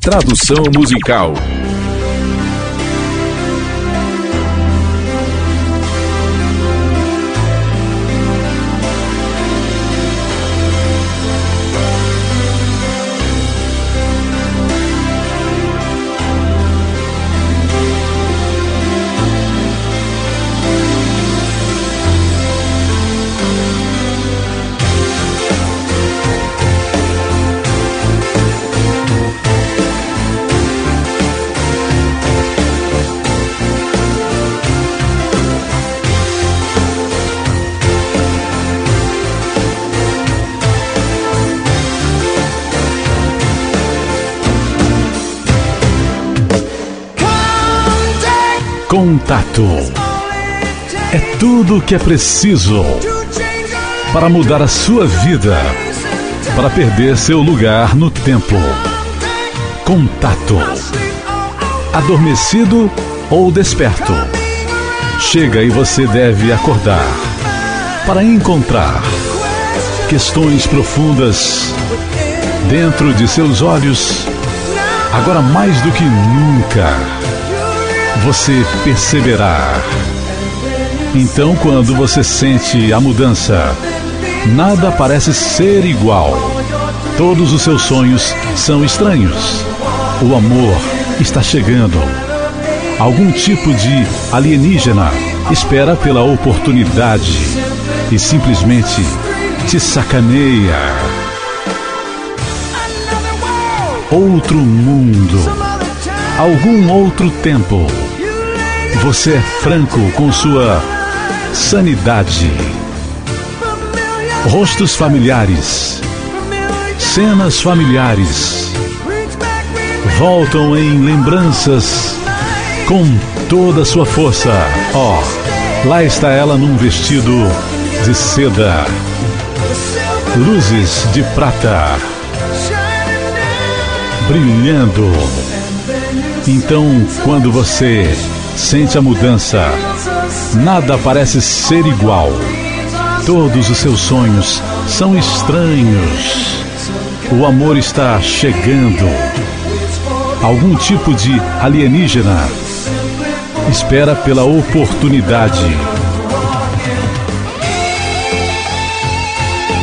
Tradução musical. Contato é tudo o que é preciso para mudar a sua vida, para perder seu lugar no tempo. Contato. Adormecido ou desperto. Chega e você deve acordar para encontrar questões profundas dentro de seus olhos, agora mais do que nunca você perceberá. Então, quando você sente a mudança, nada parece ser igual. Todos os seus sonhos são estranhos. O amor está chegando. Algum tipo de alienígena espera pela oportunidade e simplesmente te sacaneia. Outro mundo. Algum outro tempo você é franco com sua sanidade. Rostos familiares, cenas familiares voltam em lembranças com toda a sua força. Ó, oh, lá está ela num vestido de seda, luzes de prata, brilhando. Então, quando você Sente a mudança. Nada parece ser igual. Todos os seus sonhos são estranhos. O amor está chegando. Algum tipo de alienígena espera pela oportunidade.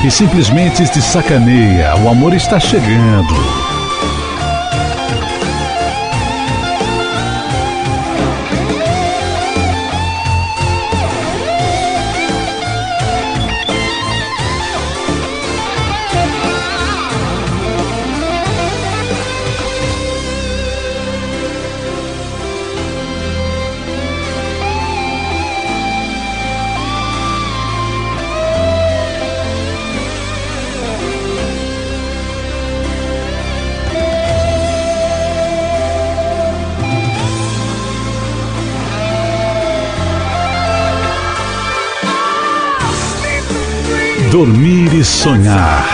E simplesmente te sacaneia. O amor está chegando. Dormir e sonhar.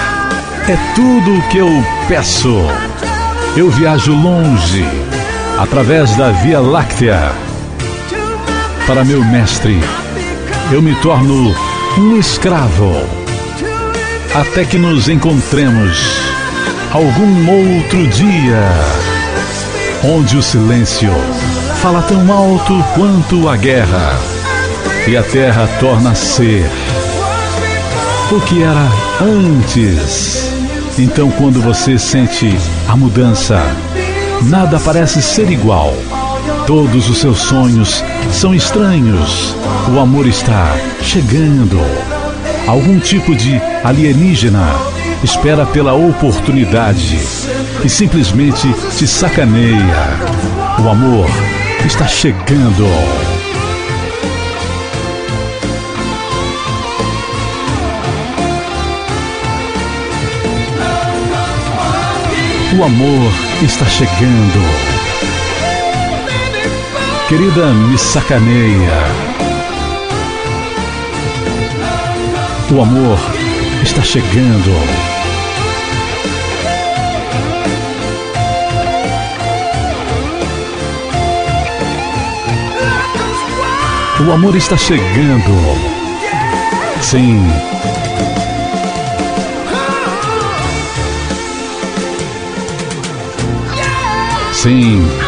É tudo o que eu peço. Eu viajo longe, através da Via Láctea. Para meu mestre, eu me torno um escravo. Até que nos encontremos algum outro dia, onde o silêncio fala tão alto quanto a guerra, e a terra torna a ser o que era antes. Então, quando você sente a mudança, nada parece ser igual. Todos os seus sonhos são estranhos. O amor está chegando. Algum tipo de alienígena espera pela oportunidade e simplesmente te sacaneia. O amor está chegando. O amor está chegando. Querida, me sacaneia. O amor está chegando. O amor está chegando. Sim. Sempre.